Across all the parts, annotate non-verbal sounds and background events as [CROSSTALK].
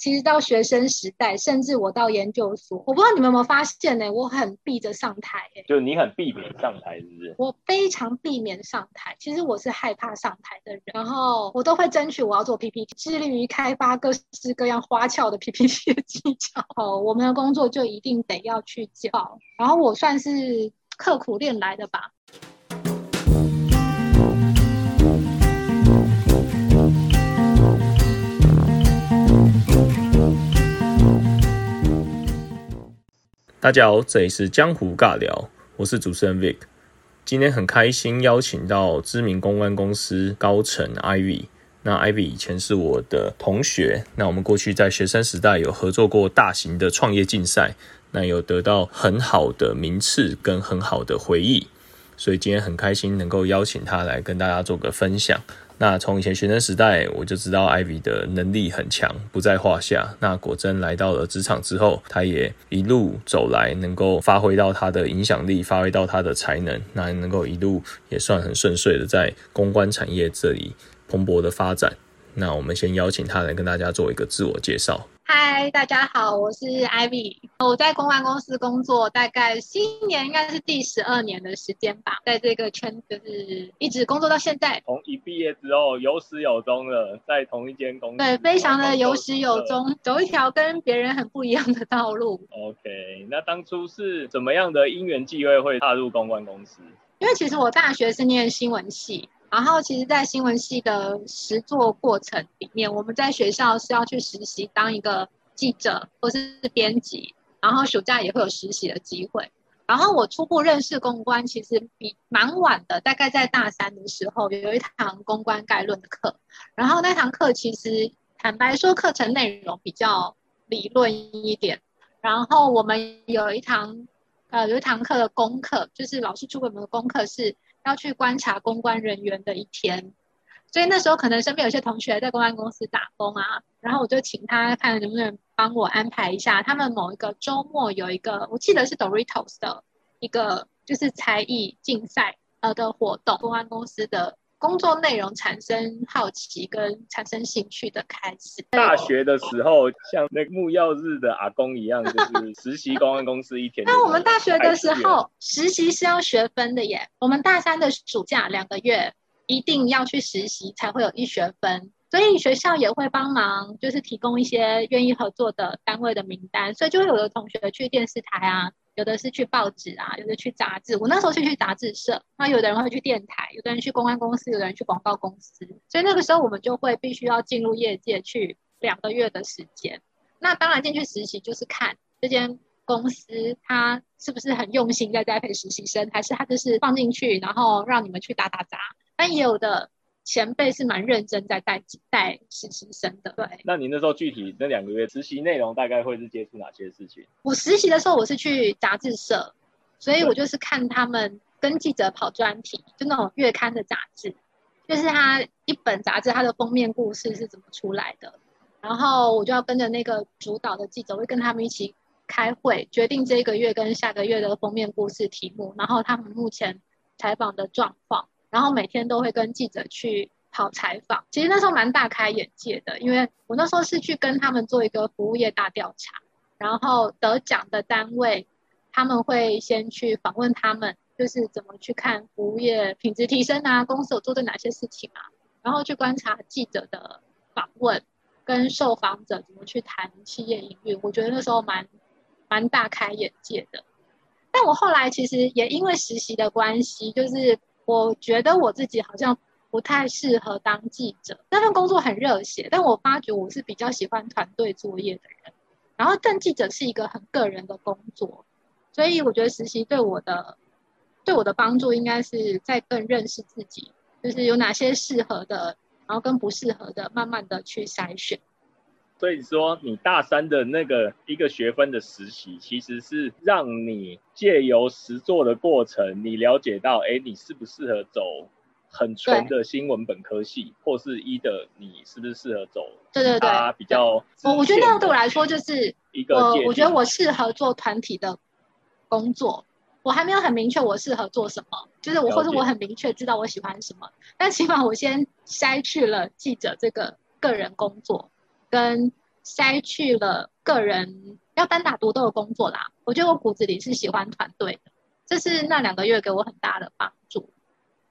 其实到学生时代，甚至我到研究所，我不知道你们有没有发现呢？我很避着上台，哎，就你很避免上台，是不是？我非常避免上台。其实我是害怕上台的人，然后我都会争取我要做 PPT，致力于开发各式各样花俏的 PPT 的技巧。哦，我们的工作就一定得要去教，然后我算是刻苦练来的吧。大家好，这里是江湖尬聊，我是主持人 Vic。今天很开心邀请到知名公关公司高层 Ivy。那 Ivy 以前是我的同学，那我们过去在学生时代有合作过大型的创业竞赛，那有得到很好的名次跟很好的回忆，所以今天很开心能够邀请他来跟大家做个分享。那从以前学生时代我就知道 Ivy 的能力很强，不在话下。那果真来到了职场之后，他也一路走来，能够发挥到他的影响力，发挥到他的才能，那能够一路也算很顺遂的在公关产业这里蓬勃的发展。那我们先邀请他来跟大家做一个自我介绍。嗨，大家好，我是 Ivy，我在公关公司工作，大概今年应该是第十二年的时间吧，在这个圈就是一直工作到现在。从一毕业之后有始有终的，在同一间公司，对，非常的有始有终，走一条跟别人很不一样的道路。OK，那当初是怎么样的因缘际会会踏入公关公司？因为其实我大学是念新闻系。然后，其实，在新闻系的实作过程里面，我们在学校是要去实习当一个记者或是编辑，然后暑假也会有实习的机会。然后我初步认识公关，其实比蛮晚的，大概在大三的时候有一堂公关概论的课。然后那堂课其实坦白说，课程内容比较理论一点。然后我们有一堂呃有一堂课的功课，就是老师出给我们的功课是。要去观察公关人员的一天，所以那时候可能身边有些同学在公关公司打工啊，然后我就请他看能不能帮我安排一下，他们某一个周末有一个，我记得是 Doritos 的一个就是才艺竞赛呃的活动，公关公司的。工作内容产生好奇跟产生兴趣的开始。大学的时候，像那木曜日的阿公一样，就是实习公安公司一天。那我们大学的时候，实习是要学分的耶。我们大三的暑假两个月一定要去实习，才会有一学分。所以学校也会帮忙，就是提供一些愿意合作的单位的名单。所以就会有的同学去电视台啊。有的是去报纸啊，有的去杂志。我那时候是去杂志社，那有的人会去电台，有的人去公关公司，有的人去广告公司。所以那个时候我们就会必须要进入业界去两个月的时间。那当然进去实习就是看这间公司它是不是很用心在栽培实习生，还是他就是放进去然后让你们去打打杂。但也有的。前辈是蛮认真在带带实习生的，对。那你那时候具体那两个月实习内容大概会是接触哪些事情？我实习的时候我是去杂志社，所以我就是看他们跟记者跑专题，就那种月刊的杂志，就是他一本杂志它的封面故事是怎么出来的，然后我就要跟着那个主导的记者，会跟他们一起开会，决定这个月跟下个月的封面故事题目，然后他们目前采访的状况。然后每天都会跟记者去跑采访，其实那时候蛮大开眼界的，因为我那时候是去跟他们做一个服务业大调查，然后得奖的单位他们会先去访问他们，就是怎么去看服务业品质提升啊，公司有做的哪些事情啊，然后去观察记者的访问跟受访者怎么去谈企业营运，我觉得那时候蛮蛮大开眼界的。但我后来其实也因为实习的关系，就是。我觉得我自己好像不太适合当记者，那份工作很热血，但我发觉我是比较喜欢团队作业的人。然后，但记者是一个很个人的工作，所以我觉得实习对我的对我的帮助，应该是在更认识自己，就是有哪些适合的，然后跟不适合的，慢慢的去筛选。所以说，你大三的那个一个学分的实习，其实是让你借由实做的过程，你了解到，哎，你适不适合走很纯的新闻本科系，或是一的，你是不是适合走对对对比较？我我觉得那样对我来说就是一个，我我觉得我适合做团体的工作，我还没有很明确我适合做什么，就是我或者我很明确知道我喜欢什么，但起码我先筛去了记者这个个人工作。跟筛去了个人要单打独斗的工作啦。我觉得我骨子里是喜欢团队的，这是那两个月给我很大的帮助。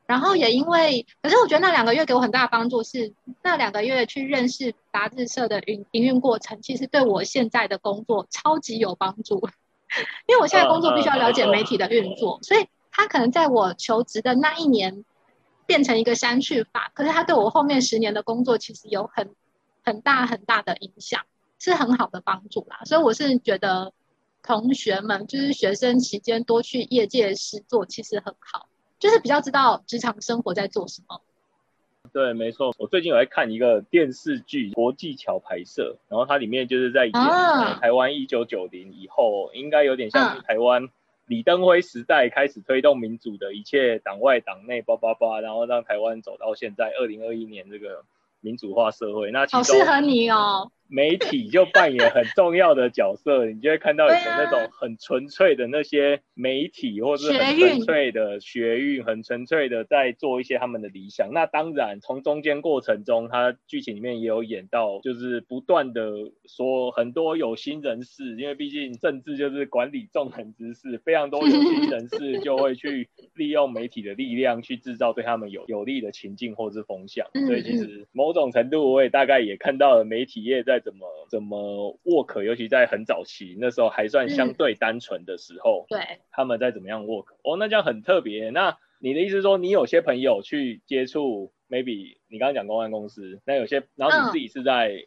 然后也因为，可是我觉得那两个月给我很大的帮助是那两个月去认识杂志社的营营运过程，其实对我现在的工作超级有帮助。[LAUGHS] 因为我现在工作必须要了解媒体的运作，所以他可能在我求职的那一年变成一个删去法，可是他对我后面十年的工作其实有很很大很大的影响，是很好的帮助啦。所以我是觉得同学们就是学生期间多去业界实做，其实很好。就是比较知道职场生活在做什么。对，没错。我最近有在看一个电视剧《国际桥》拍摄，然后它里面就是在演台湾一九九零以后，应该有点像是台湾李登辉时代开始推动民主的一切党外党内叭叭叭，然后让台湾走到现在二零二一年这个民主化社会。那好适合你哦。媒体就扮演很重要的角色，你就会看到以前那种很纯粹的那些媒体，或者是很纯粹的学运，很纯粹的在做一些他们的理想。那当然，从中间过程中，他剧情里面也有演到，就是不断的说很多有心人士，因为毕竟政治就是管理纵横之事，非常多有心人士就会去利用媒体的力量去制造对他们有有利的情境或是风向。所以其实某种程度，我也大概也看到了媒体业在。怎么怎么 work，尤其在很早期那时候还算相对单纯的时候，对，他们在怎么样 work？哦，那这样很特别。那你的意思说，你有些朋友去接触，maybe 你刚刚讲公关公司，那有些，然后你自己是在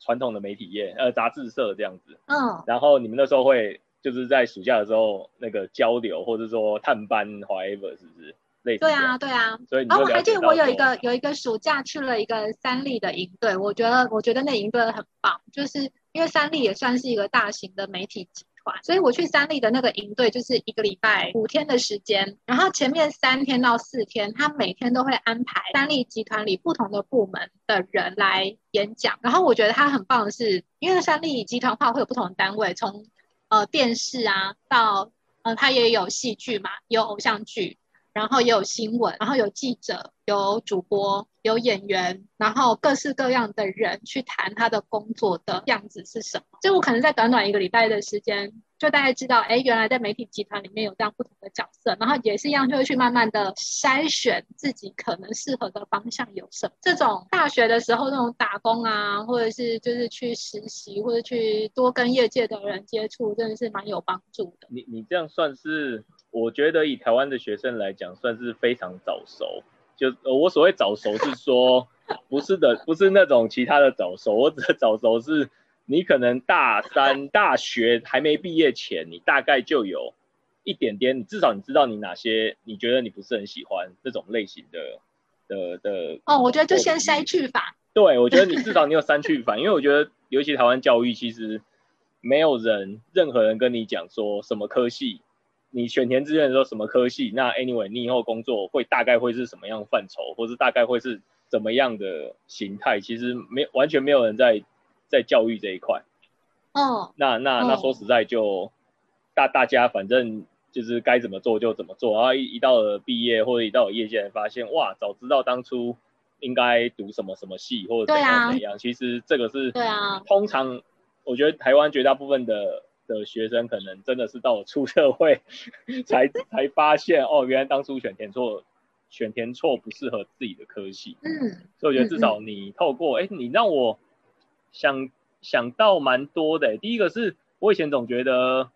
传统的媒体业，呃，杂志社这样子，嗯，然后你们那时候会就是在暑假的时候那个交流，或者说探班，whatever，是不是？对啊，对啊，所以然后我还记得我有一个有一个暑假去了一个三立的营队，我觉得我觉得那营队很棒，就是因为三立也算是一个大型的媒体集团，所以我去三立的那个营队就是一个礼拜五天的时间，然后前面三天到四天，他每天都会安排三立集团里不同的部门的人来演讲，然后我觉得他很棒的是，因为三立集团化会有不同的单位，从呃电视啊到呃他也有戏剧嘛，有偶像剧。然后也有新闻，然后有记者、有主播、有演员，然后各式各样的人去谈他的工作的样子是什么。就我可能在短短一个礼拜的时间。就大概知道，哎，原来在媒体集团里面有这样不同的角色，然后也是一样，就会去慢慢的筛选自己可能适合的方向有什么。这种大学的时候那种打工啊，或者是就是去实习，或者去多跟业界的人接触，真的是蛮有帮助的。你你这样算是，我觉得以台湾的学生来讲，算是非常早熟。就我所谓早熟是说，不是的，[LAUGHS] 不是那种其他的早熟，我指的早熟是。你可能大三大学还没毕业前，你大概就有一点点，你至少你知道你哪些你觉得你不是很喜欢这种类型的的的。哦，我觉得就先筛去法。对，我觉得你至少你有删去法，因为我觉得尤其台湾教育其实没有人任何人跟你讲说什么科系，你选填志愿的时候什么科系，那 anyway 你以后工作会大概会是什么样范畴，或是大概会是怎么样的形态，其实没完全没有人在。在教育这一块，哦，那那那说实在就大大家反正就是该怎么做就怎么做，然后一一到了毕业或者一到了业界，发现哇，早知道当初应该读什么什么系或者怎样怎样，其实这个是对啊，通常我觉得台湾绝大部分的的学生可能真的是到了出社会 [LAUGHS] 才 [LAUGHS] 才发现哦，原来当初选填错选填错不适合自己的科系，嗯，所以我觉得至少你透过哎，你让我。想想到蛮多的，第一个是我以前总觉得，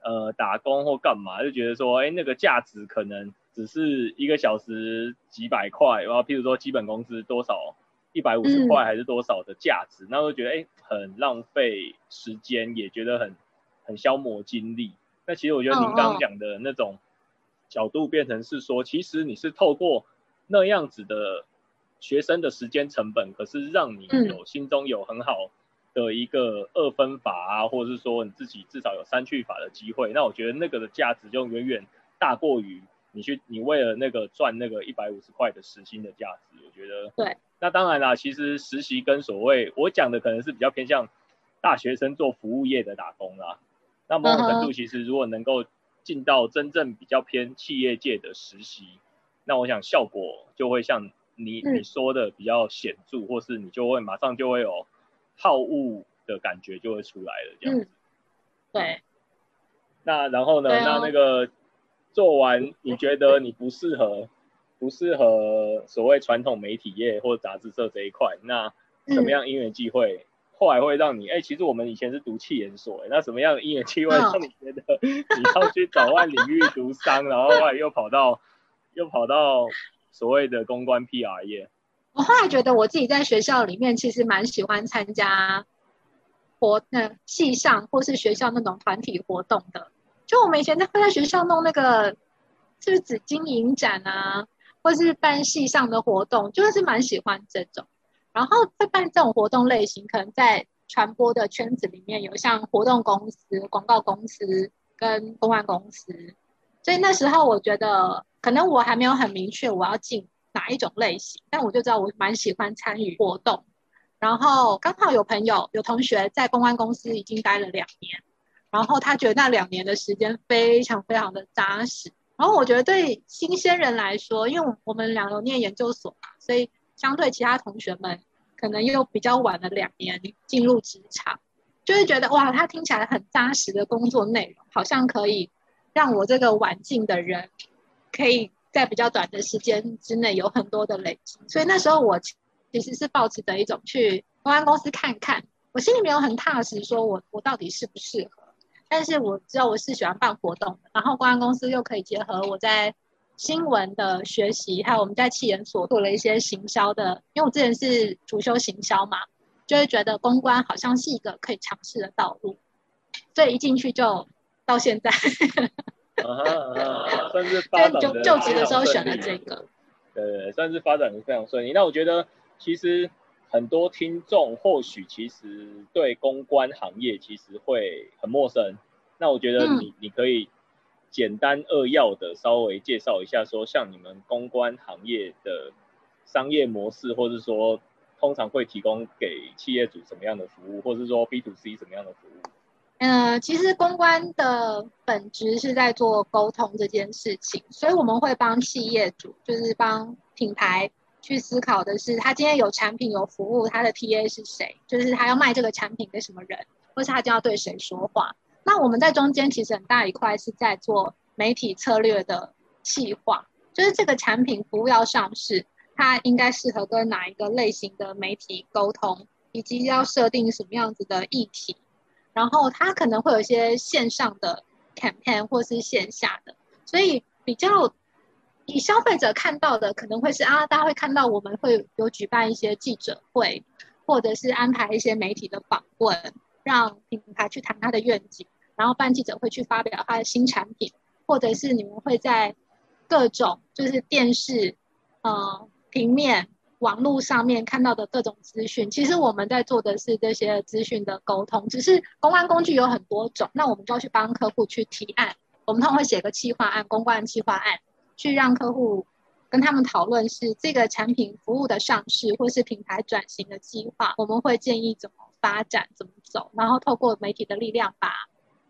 呃，打工或干嘛就觉得说，哎，那个价值可能只是一个小时几百块，然后譬如说基本工资多少一百五十块还是多少的价值，那我就觉得哎，很浪费时间，也觉得很很消磨精力。那其实我觉得您刚刚讲的那种角度变成是说，其实你是透过那样子的。学生的时间成本，可是让你有心中有很好的一个二分法啊，或者是说你自己至少有三去法的机会，那我觉得那个的价值就远远大过于你去你为了那个赚那个一百五十块的时薪的价值。我觉得对。那当然啦，其实实习跟所谓我讲的可能是比较偏向大学生做服务业的打工啦。那某种程度其实如果能够进到真正比较偏企业界的实习，那我想效果就会像。你你说的比较显著，或是你就会马上就会有好恶的感觉就会出来了，这样子。对。那然后呢？那那个做完，你觉得你不适合，[LAUGHS] 不适合所谓传统媒体业或杂志社这一块？那什么样因缘机会，后来会让你？哎，其实我们以前是读气研所，那什么样的因缘机会让你觉得你要去找换领域读商，然后后来又跑到 [LAUGHS] 又跑到所谓的公关 PR 业？我后来觉得我自己在学校里面其实蛮喜欢参加活，那系上或是学校那种团体活动的。就我们以前在会在学校弄那个，是不是紫金影展啊，或是办系上的活动，就是蛮喜欢这种。然后在办这种活动类型，可能在传播的圈子里面有像活动公司、广告公司跟公关公司。所以那时候我觉得，可能我还没有很明确我要进哪一种类型，但我就知道我蛮喜欢参与活动。然后刚好有朋友、有同学在公关公司已经待了两年。然后他觉得那两年的时间非常非常的扎实。然后我觉得对新鲜人来说，因为我们两个念研究所嘛，所以相对其他同学们可能又比较晚了两年进入职场，就会觉得哇，他听起来很扎实的工作内容，好像可以让我这个晚进的人可以在比较短的时间之内有很多的累积。所以那时候我其实是抱持着一种去公安公司看看，我心里没有很踏实，说我我到底适不适合。但是我知道我是喜欢办活动的，然后公安公司又可以结合我在新闻的学习，还有我们在气研所做了一些行销的，因为我之前是主修行销嘛，就会觉得公关好像是一个可以尝试的道路，所以一进去就到现在，算是发展 [LAUGHS] 就就职的时候选了这个，对，算是发展的非常顺利。那我觉得其实。很多听众或许其实对公关行业其实会很陌生，那我觉得你你可以简单扼要的稍微介绍一下，说像你们公关行业的商业模式，或者说通常会提供给企业主什么样的服务，或者是说 B to C 什么样的服务？嗯，其实公关的本质是在做沟通这件事情，所以我们会帮企业主，就是帮品牌。去思考的是，他今天有产品有服务，他的 TA 是谁？就是他要卖这个产品给什么人，或是他就要对谁说话？那我们在中间其实很大一块是在做媒体策略的细化，就是这个产品服务要上市，它应该适合跟哪一个类型的媒体沟通，以及要设定什么样子的议题，然后它可能会有一些线上的 campaign 或是线下的，所以比较。以消费者看到的可能会是啊，大家会看到我们会有举办一些记者会，或者是安排一些媒体的访问，让品牌去谈他的愿景，然后办记者会去发表他的新产品，或者是你们会在各种就是电视、呃平面、网络上面看到的各种资讯。其实我们在做的是这些资讯的沟通，只是公关工具有很多种，那我们就要去帮客户去提案，我们通常会写个企划案，公关企划案。去让客户跟他们讨论是这个产品服务的上市，或是品牌转型的计划，我们会建议怎么发展、怎么走，然后透过媒体的力量把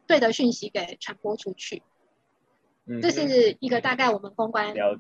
对的讯息给传播出去。这是一个大概我们公关的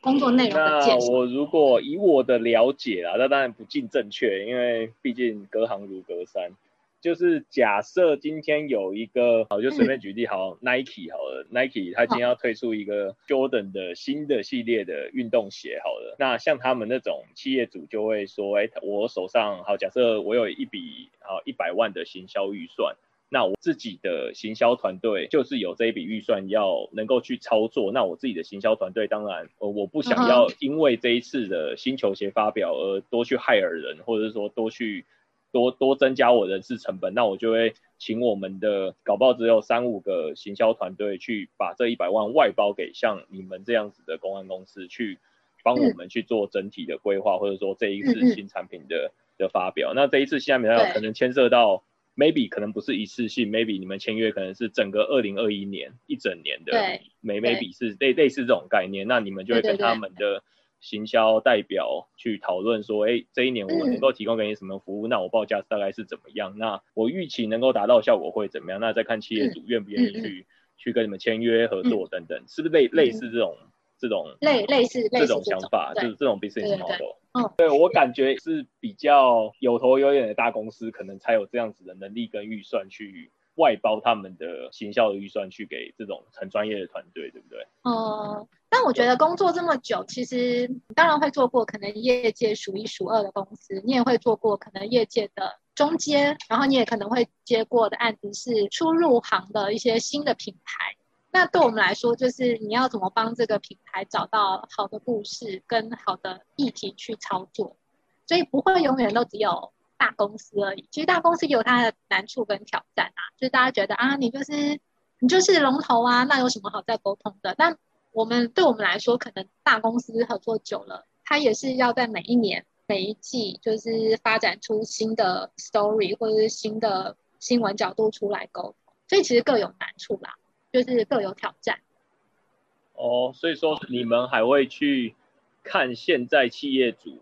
工作内容的介绍。我如果以我的了解啊，那当然不尽正确，因为毕竟隔行如隔山。就是假设今天有一个好，就随便举例好，Nike 好了，Nike 它今天要推出一个 Jordan 的新的系列的运动鞋好了，那像他们那种企业主就会说，哎，我手上好，假设我有一笔好一百万的行销预算，那我自己的行销团队就是有这一笔预算要能够去操作，那我自己的行销团队当然，呃，我不想要因为这一次的新球鞋发表而多去害尔人，或者是说多去。多多增加我人事成本，那我就会请我们的搞不好只有三五个行销团队去把这一百万外包给像你们这样子的公安公司去帮我们去做整体的规划，或者说这一次新产品的的发表。那这一次新产品发表可能牵涉到 maybe 可能不是一次性，maybe 你们签约可能是整个二零二一年一整年的，每 maybe 是类类似这种概念，那你们就会跟他们的。行销代表去讨论说，哎，这一年我能够提供给你什么服务？那我报价大概是怎么样？那我预期能够达到效果会怎么样？那再看企业主愿不愿意去去跟你们签约合作等等，是不是类类似这种这这种类类似类这种想法，就对是这种 business model。嗯，对我感觉是比较有头有脸的大公司，可能才有这样子的能力跟预算去外包他们的行销的预算去给这种很专业的团队，对不对？呃，但我觉得工作这么久，其实你当然会做过可能业界数一数二的公司，你也会做过可能业界的中间，然后你也可能会接过的案子是初入行的一些新的品牌。那对我们来说，就是你要怎么帮这个品牌找到好的故事跟好的议题去操作，所以不会永远都只有大公司而已。其实大公司有它的难处跟挑战啊，就是大家觉得啊，你就是你就是龙头啊，那有什么好再沟通的？但我们对我们来说，可能大公司合作久了，它也是要在每一年、每一季，就是发展出新的 story 或者是新的新闻角度出来沟通，所以其实各有难处啦，就是各有挑战。哦，所以说你们还会去看现在企业主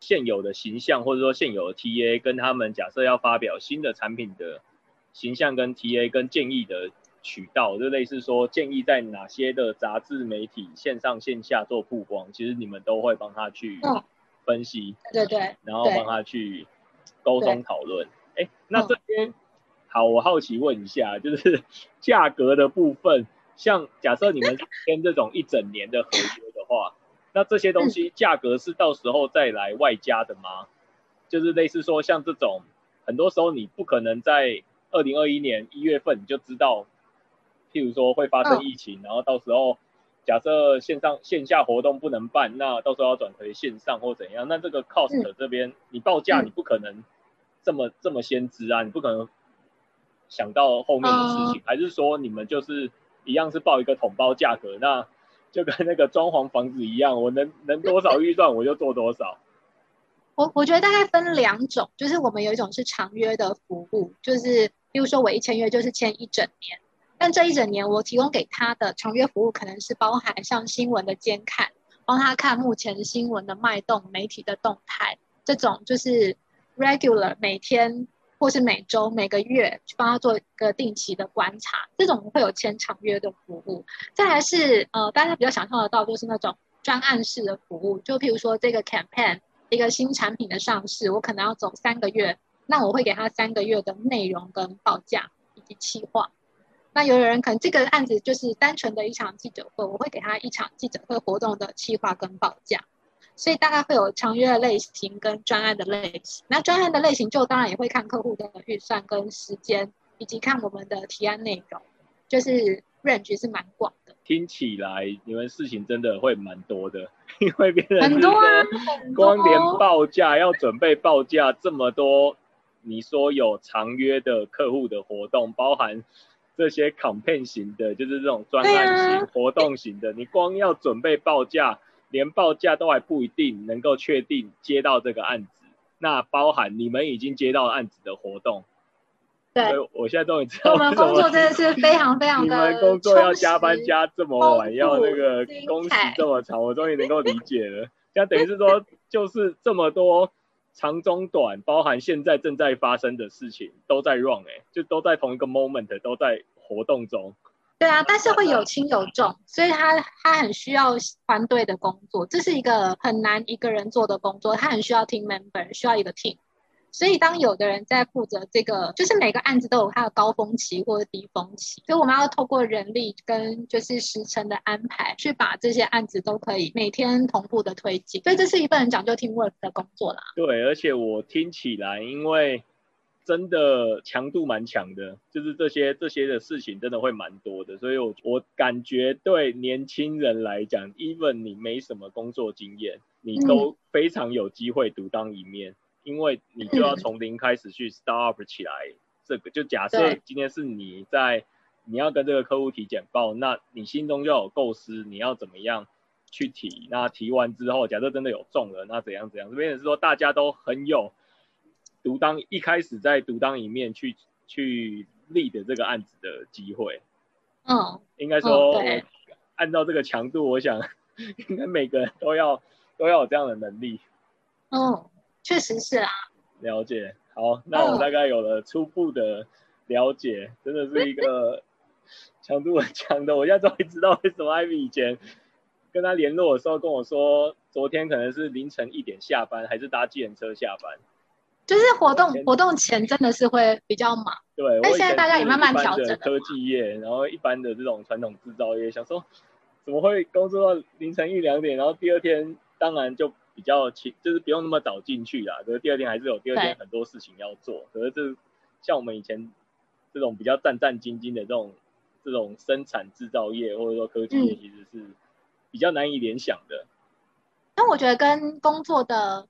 现有的形象，或者说现有的 TA 跟他们假设要发表新的产品的形象跟 TA 跟建议的渠道，就类似说建议在哪些的杂志媒体线上线下做曝光，其实你们都会帮他去嗯分析，对对对然后帮他去沟通讨论。哎，那这边好，我好奇问一下，就是价格的部分，像假设你们签这种一整年的合约的话，那这些东西价格是到时候再来外加的吗？就是类似说像这种，很多时候你不可能在二零二一年一月份你就知道，譬如说会发生疫情，然后到时候假设线上线下活动不能办，那到时候要转回线上或怎样，那这个 cost 这边你报价你不可能这么这么先知啊，你不可能想到后面的事情，还是说你们就是一样是报一个统包价格，那 [LAUGHS] 就跟那个装潢房子一样，我能能多少预算我就做多少。我我觉得大概分两种，就是我们有一种是长约的服务，就是比如说我一签约就是签一整年，但这一整年我提供给他的长约服务可能是包含像新闻的监看，帮他看目前新闻的脉动、媒体的动态，这种就是 regular 每天或是每周、每个月去帮他做一个定期的观察，这种会有签长约的服务。再来是呃大家比较想象得到就是那种专案式的服务，就譬如说这个 campaign。一个新产品的上市，我可能要走三个月，那我会给他三个月的内容跟报价以及企划。那有的人可能这个案子就是单纯的一场记者会，我会给他一场记者会活动的企划跟报价。所以大概会有长约的类型跟专案的类型。那专案的类型就当然也会看客户的预算跟时间，以及看我们的提案内容，就是 range 是蛮广的。听起来你们事情真的会蛮多的，[LAUGHS] 因为别人很多啊，光连报价要准备报价这么多，你说有长约的客户的活动，包含这些 campaign 型的，就是这种专案型、活动型的，你光要准备报价，连报价都还不一定能够确定接到这个案子，那包含你们已经接到案子的活动。对，我现在终于知道我们工作真的是非常非常的 [LAUGHS] 你们工作要加班加这么晚，要那个工时这么长，我终于能够理解了。[LAUGHS] 现在等于是说，就是这么多长中短，包含现在正在发生的事情都在 run 哎、欸，就都在同一个 moment 都在活动中。对啊，但是会有轻有重，所以他他很需要团队的工作，这是一个很难一个人做的工作，他很需要 team member，需要一个 team。所以，当有的人在负责这个，就是每个案子都有它的高峰期或者低峰期，所以我们要透过人力跟就是时程的安排，去把这些案子都可以每天同步的推进。所以，这是一份讲究 teamwork 的工作啦。对，而且我听起来，因为真的强度蛮强的，就是这些这些的事情真的会蛮多的，所以我我感觉对年轻人来讲，even 你没什么工作经验，你都非常有机会独当一面。因为你就要从零开始去 start up 起来，这个就假设今天是你在你要跟这个客户提简报，那你心中就要有构思，你要怎么样去提？那提完之后，假设真的有中了，那怎样怎样？这边也是说大家都很有独当一开始在独当一面去去立的这个案子的机会。嗯，应该说，我按照这个强度，我想 [LAUGHS] 应该每个人都要都要有这样的能力。嗯。确实是啊，了解。好，那我大概有了初步的了解，真的是一个 [LAUGHS] 强度很强的。我现在终于知道为什么艾米以前跟他联络的时候跟我说，昨天可能是凌晨一点下班，还是搭计程车下班。就是活动活动前真的是会比较忙，对。但现在大家也慢慢调整。科技业，然后一般的这种传统制造业，想说怎么会工作到凌晨一两点，然后第二天当然就比较轻，就是不用那么早进去啦。可是第二天还是有第二天很多事情要做。可是这像我们以前这种比较战战兢兢的这种这种生产制造业或者说科技业，其实是比较难以联想的。那我觉得跟工作的。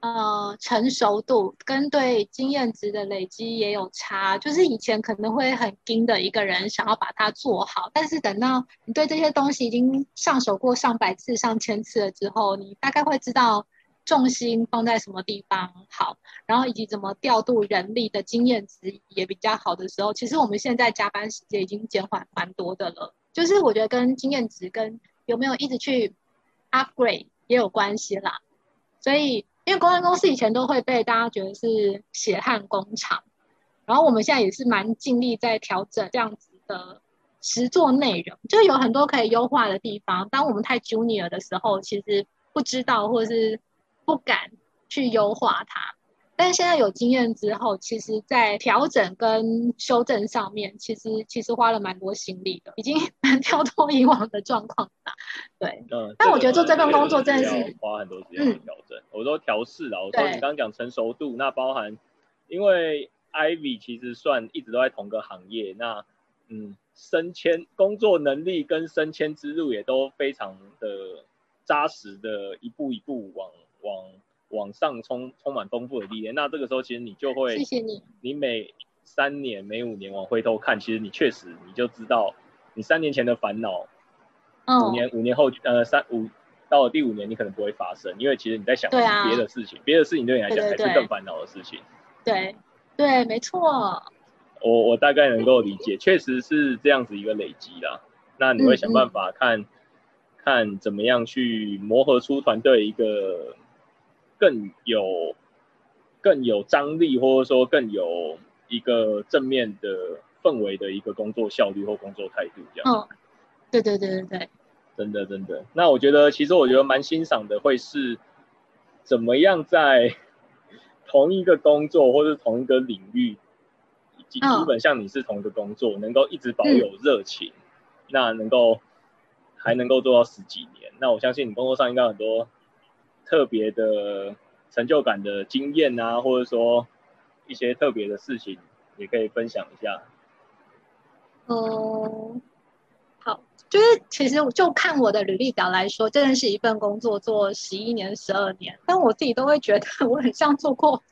呃，成熟度跟对经验值的累积也有差。就是以前可能会很盯的一个人，想要把它做好，但是等到你对这些东西已经上手过上百次、上千次了之后，你大概会知道重心放在什么地方好，然后以及怎么调度人力的经验值也比较好的时候，其实我们现在加班时间已经减缓蛮多的了。就是我觉得跟经验值跟有没有一直去 upgrade 也有关系啦，所以。因为公安公司以前都会被大家觉得是血汗工厂，然后我们现在也是蛮尽力在调整这样子的实作内容，就有很多可以优化的地方。当我们太 junior 的时候，其实不知道或是不敢去优化它。但是现在有经验之后，其实，在调整跟修正上面，其实其实花了蛮多心力的，已经蛮 [LAUGHS] 跳脱以往的状况了。对，嗯。但我觉得做这份工作真的是花很多时间调整。我说调试啊，我说你刚刚讲成熟度，那包含，因为 Ivy 其实算一直都在同个行业，那嗯，升迁工作能力跟升迁之路也都非常的扎实的，一步一步往往。往上充充满丰富的历练，那这个时候其实你就会，谢谢你。你每三年、每五年往回头看，其实你确实你就知道，你三年前的烦恼，五年五年后呃三五到了第五年你可能不会发生，因为其实你在想别的事情，别的事情对你来讲还是更烦恼的事情。对对，没错。我我大概能够理解，确实是这样子一个累积啦。那你会想办法看看怎么样去磨合出团队一个。更有更有张力，或者说更有一个正面的氛围的一个工作效率或工作态度，这样。嗯，对对对对对，真的真的。那我觉得，其实我觉得蛮欣赏的，会是怎么样在同一个工作或者同一个领域，基基本像你是同一个工作，能够一直保有热情，那能够还能够做到十几年，那我相信你工作上应该很多。特别的成就感的经验啊，或者说一些特别的事情，也可以分享一下。嗯，好，就是其实就看我的履历表来说，真的是一份工作做十一年、十二年，但我自己都会觉得我很像做过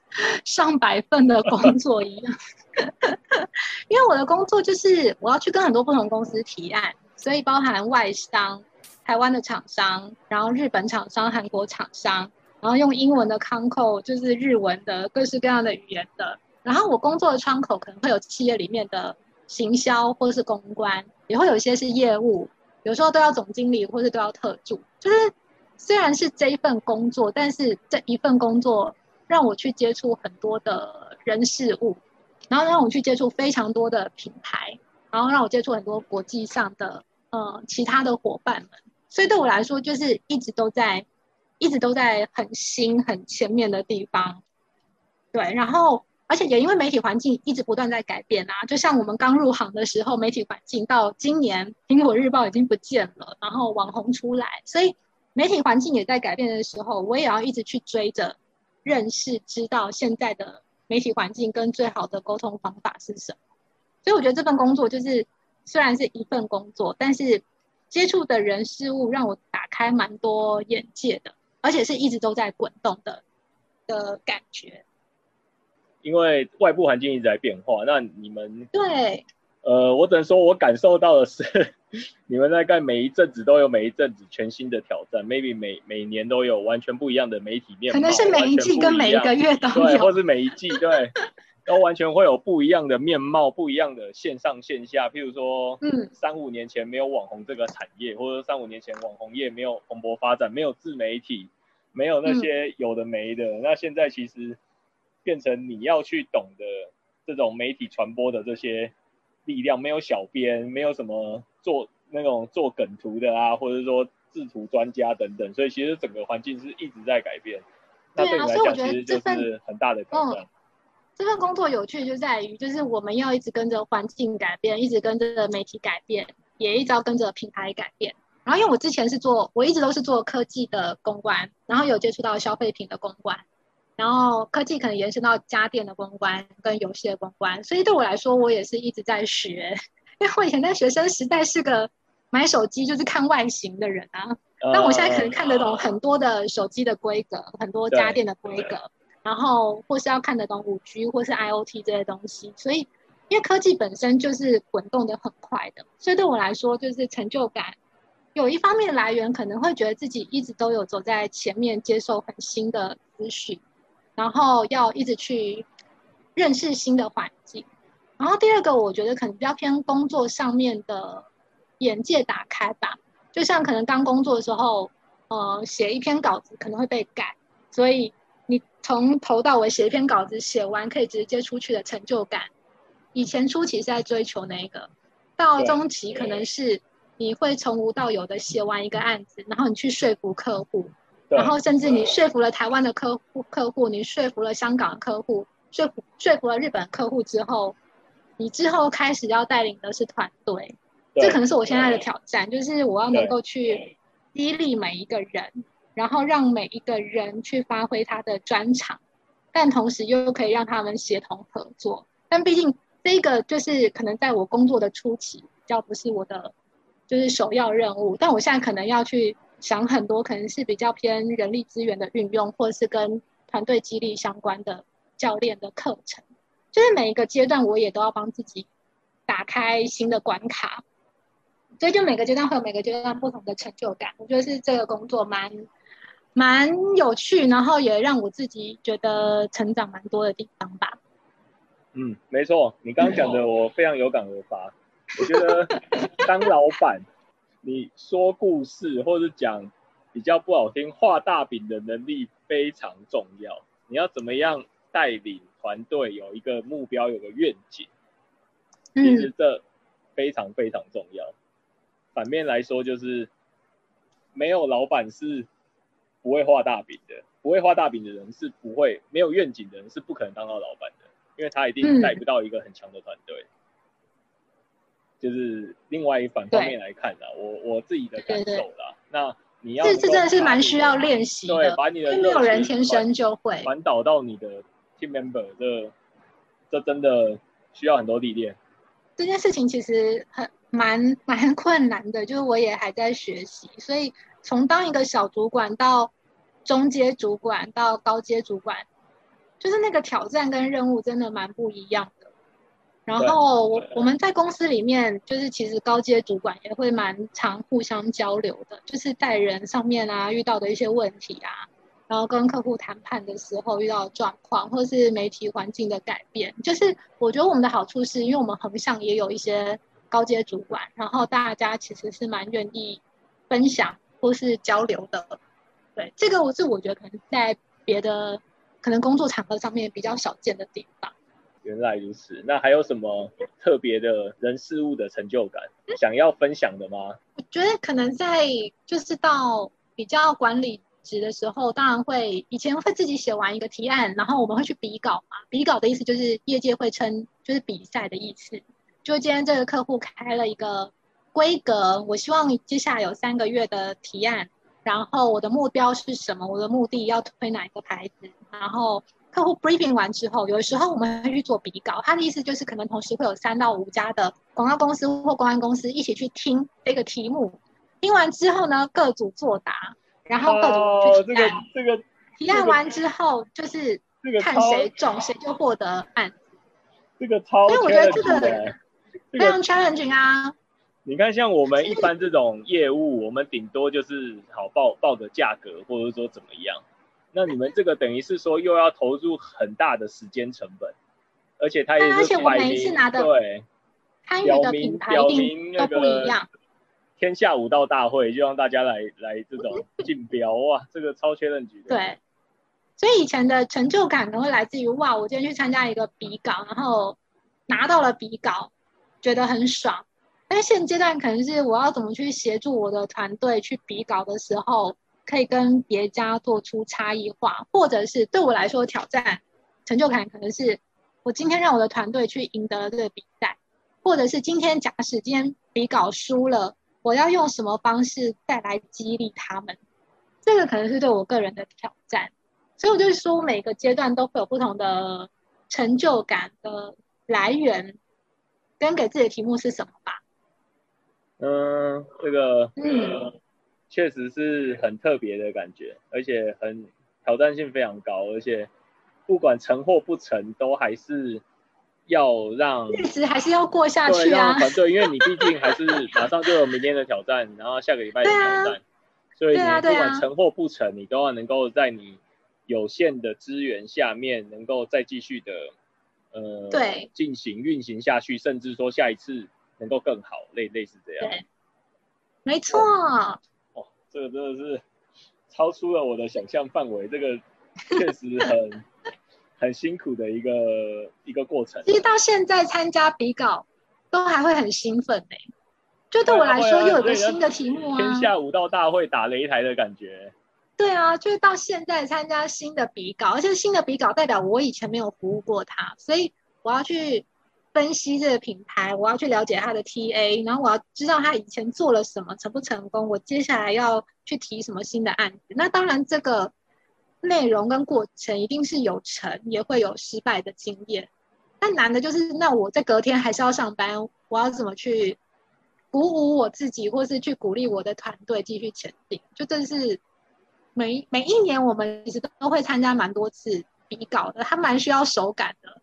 上百份的工作一样。[LAUGHS] 因为我的工作就是我要去跟很多不同公司提案，所以包含外商。台湾的厂商，然后日本厂商、韩国厂商，然后用英文的康口，就是日文的各式各样的语言的。然后我工作的窗口可能会有企业里面的行销或是公关，也会有一些是业务，有时候都要总经理或是都要特助。就是虽然是这一份工作，但是这一份工作让我去接触很多的人事物，然后让我去接触非常多的品牌，然后让我接触很多国际上的呃其他的伙伴们。所以对我来说，就是一直都在，一直都在很新、很前面的地方。对，然后而且也因为媒体环境一直不断在改变啊，就像我们刚入行的时候，媒体环境到今年苹果日报已经不见了，然后网红出来，所以媒体环境也在改变的时候，我也要一直去追着认识、知道现在的媒体环境跟最好的沟通方法是什么。所以我觉得这份工作就是虽然是一份工作，但是。接触的人事物让我打开蛮多眼界的，而且是一直都在滚动的的感觉。因为外部环境一直在变化，那你们对，呃，我只能说我感受到的是，[LAUGHS] 你们大概每一阵子都有每一阵子全新的挑战，maybe 每每年都有完全不一样的媒体面，可能是每一季跟每一个月都有，或是每一季对。都完全会有不一样的面貌，不一样的线上线下。譬如说，嗯，三五年前没有网红这个产业，或者三五年前网红业没有蓬勃发展，没有自媒体，没有那些有的没的。那现在其实变成你要去懂得这种媒体传播的这些力量，没有小编，没有什么做那种做梗图的啊，或者说制图专家等等，所以其实整个环境是一直在改变。那对你来讲，其实就是很大的挑战。这份工作有趣就在于，就是我们要一直跟着环境改变，一直跟着媒体改变，也一直要跟着品牌改变。然后因为我之前是做，我一直都是做科技的公关，然后有接触到消费品的公关，然后科技可能延伸到家电的公关跟游戏的公关，所以对我来说，我也是一直在学。因为我以前在学生时代是个买手机就是看外形的人啊，但我现在可能看得懂很多的手机的规格，很多家电的规格，然后或是要看得懂五 G 或是 IOT 这些东西，所以因为科技本身就是滚动的很快的，所以对我来说就是成就感有一方面来源可能会觉得自己一直都有走在前面，接受很新的资讯，然后要一直去认识新的环境。然后第二个，我觉得可能比较偏工作上面的眼界打开吧。就像可能刚工作的时候，呃，写一篇稿子可能会被改，所以你从头到尾写一篇稿子，写完可以直接出去的成就感，以前初期是在追求那个，到中期可能是你会从无到有的写完一个案子，然后你去说服客户，然后甚至你说服了台湾的客户，客户你说服了香港的客户，说服说服了日本客户之后，你之后开始要带领的是团队，对这可能是我现在的挑战，就是我要能够去激励每一个人，然后让每一个人去发挥他的专长，但同时又可以让他们协同合作。但毕竟这个就是可能在我工作的初期，比较不是我的就是首要任务。但我现在可能要去想很多，可能是比较偏人力资源的运用，或是跟团队激励相关的教练的课程。就是每一个阶段，我也都要帮自己打开新的关卡。所以就每个阶段会有每个阶段不同的成就感，我觉得是这个工作蛮蛮有趣，然后也让我自己觉得成长蛮多的地方吧。嗯，没错，你刚刚讲的我非常有感而发。我觉得当老板，你说故事或者讲比较不好听画大饼的能力非常重要。你要怎么样带领团队有一个目标，有个愿景，其实嗯，这非常非常重要。反面来说，就是没有老板是不会画大饼的，不会画大饼的人是不会没有愿景的人是不可能当到老板的，因为他一定嗯带不到一个很强的团队。就是另外一反方面来看啦，我我自己的感受啦。那你要这这真的是蛮需要练习的对，的，把你的没有人天生就会。传导到你的 team member，这这真的需要很多历练。这件事情其实很蛮蛮困难的，就是我也还在学习，所以从当一个小主管到中阶主管到高阶主管，就是那个挑战跟任务真的蛮不一样的。然后我我们在公司里面，就是其实高阶主管也会蛮常互相交流的，就是在人上面啊遇到的一些问题啊，然后跟客户谈判的时候遇到的状况，或是媒体环境的改变，就是我觉得我们的好处是因为我们横向也有一些高阶主管，然后大家其实是蛮愿意分享或是交流的。对，这个我是我觉得可能在别的可能工作场合上面比较少见的地方。原来如此，那还有什么特别的人事物的成就感想要分享的吗？我觉得可能在就是到比较管理职的时候，当然会以前会自己写完一个提案，然后我们会去比稿嘛。比稿的意思就是业界会称就是比赛的意思。就今天这个客户开了一个规格，我希望接下来有三个月的提案，然后我的目标是什么？我的目的要推哪一个牌子？然后客户 briefing 完之后，有的时候我们会去做比稿，他的意思就是可能同时会有三到五家的广告公司或公关公司一起去听这个题目，听完之后呢，各组作答，然后各组去提案，这个提案完之后就是看这个谁中，谁就获得案，这个超所以我觉得这个的这个非常 challenging 啊。你看，像我们一般这种业务，我们顶多就是好报报个价格，或者说怎么样。那你们这个等于是说又要投入很大的时间成本，而且他也是而且我每一次拿的对参与的品牌表一定那个不一样。天下武道大会，就让大家来来这种 [LAUGHS] 竞标哇，这个超 challenge 的。对，所以以前的成就感可能会来自于哇，我今天去参加一个比稿，然后拿到了比稿，觉得很爽。但现阶段可能是我要怎么去协助我的团队去比稿的时候，可以跟别家做出差异化，或者是对我来说挑战成就感，可能是我今天让我的团队去赢得了这个比赛，或者是今天假使今天比稿输了，我要用什么方式再来激励他们？这个可能是对我个人的挑战。所以我就说，每个阶段都会有不同的成就感的来源，跟给自己的题目是什么吧。嗯，这个嗯，确实是很特别的感觉，而且很挑战性非常高，而且不管成或不成，都还是要让日子还是要过下去啊。团队，因为你毕竟还是马上就有明天的挑战，然后下个礼拜的挑战，所以你不管成或不成，你都要能够在你有限的资源下面，能够再继续的呃对进行运行下去，甚至说下一次。能够更好，类类似这样。对，没错。哦，这个真的是超出了我的想象范围，这个 [LAUGHS] 确实很很辛苦的一个一个过程。其实到现在参加比稿都还会很兴奋呢，就对我来说又有个新的题目啊。天下武道大会打擂台的感觉。对啊，就是到现在参加新的比稿，而且新的比稿代表我以前没有服务过他，所以我要去。分析这个品牌，我要去了解他的 TA，然后我要知道他以前做了什么，成不成功。我接下来要去提什么新的案子？那当然，这个内容跟过程一定是有成，也会有失败的经验。但难的就是，那我在隔天还是要上班，我要怎么去鼓舞我自己，或是去鼓励我的团队继续前进？就这是每每一年我们其实都会参加蛮多次比稿的，它蛮需要手感的。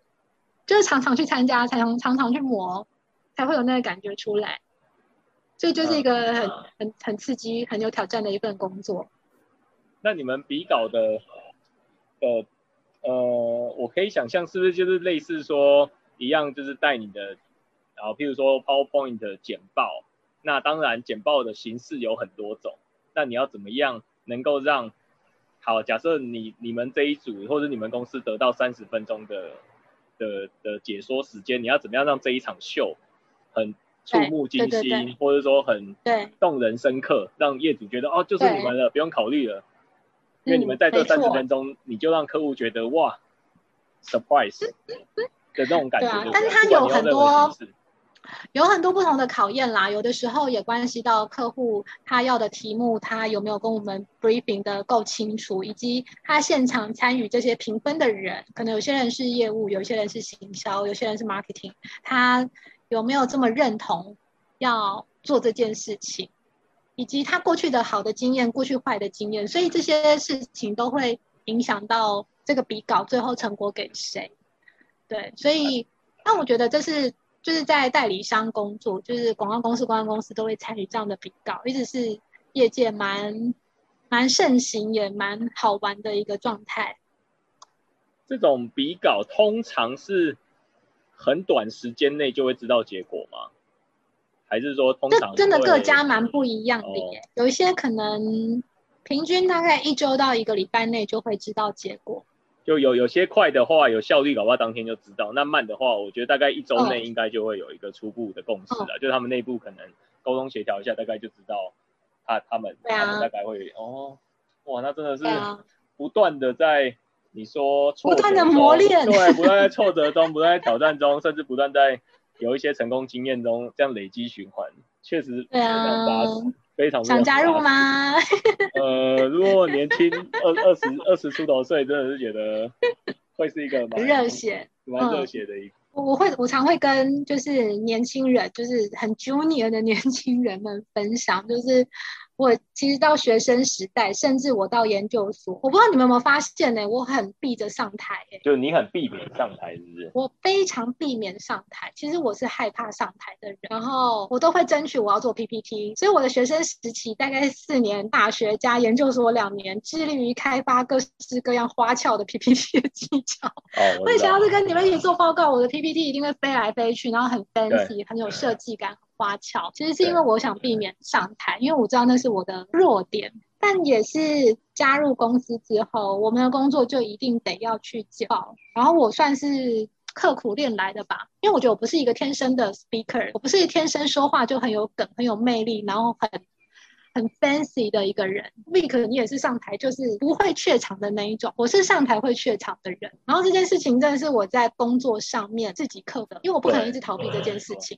就是常常去参加，才能常常去磨，才会有那个感觉出来。所以就是一个很很很刺激、很有挑战的一份工作。那你们比稿的呃呃，我可以想象是不是就是类似说一样，就是带你的，然后譬如说 PowerPoint 的简报。那当然简报的形式有很多种，那你要怎么样能够让好？假设你你们这一组或者你们公司得到三十分钟的。的的解说时间，你要怎么样让这一场秀很触目惊心，或者说很动人深刻，让业主觉得哦，就是你们了，不用考虑了，因为你们在这三十分钟，你就让客户觉得哇，surprise [LAUGHS] 的那种感觉。但是它有很多。有很多不同的考验啦，有的时候也关系到客户他要的题目，他有没有跟我们 briefing 的够清楚，以及他现场参与这些评分的人，可能有些人是业务，有些人是行销，有些人是 marketing，他有没有这么认同要做这件事情，以及他过去的好的经验，过去坏的经验，所以这些事情都会影响到这个比稿最后成果给谁。对，所以那我觉得这是。就是在代理商工作，就是广告公司、公关公司都会参与这样的比稿，一直是业界蛮蛮盛行也蛮好玩的一个状态。这种比稿通常是很短时间内就会知道结果吗？还是说通常真的各家蛮不一样的耶？有一些可能平均大概一周到一个礼拜内就会知道结果。就有有些快的话，有效率，搞不好当天就知道；那慢的话，我觉得大概一周内应该就会有一个初步的共识了。就他们内部可能沟通协调一下，大概就知道他他们他们大概会哦，哇，那真的是不断的在你说不断的磨练，对，不断在挫折中，不断在挑战中，甚至不断在有一些成功经验中这样累积循环，确实非常扎实。非常想加入吗？[LAUGHS] 呃，如果年轻二二十二十出头岁，真的是觉得会是一个蛮热血、蛮热血的一个。我会我常会跟就是年轻人，就是很 junior 的年轻人们分享，就是。我其实到学生时代，甚至我到研究所，我不知道你们有没有发现呢？我很避着上台，哎，就你很避免上台，是不是？我非常避免上台。其实我是害怕上台的人，然后我都会争取我要做 PPT。所以我的学生时期大概四年，大学加研究所两年，致力于开发各式各样花俏的 PPT 的技巧。哦，我以前要是跟你们一起做报告，我的 PPT 一定会飞来飞去，然后很 fancy，很有设计感。花俏，其实是因为我想避免上台，因为我知道那是我的弱点。但也是加入公司之后，我们的工作就一定得要去教。然后我算是刻苦练来的吧。因为我觉得我不是一个天生的 speaker，我不是天生说话就很有梗、很有魅力，然后很很 fancy 的一个人。Vick，你也是上台就是不会怯场的那一种，我是上台会怯场的人。然后这件事情真的是我在工作上面自己克的，因为我不可能一直逃避这件事情。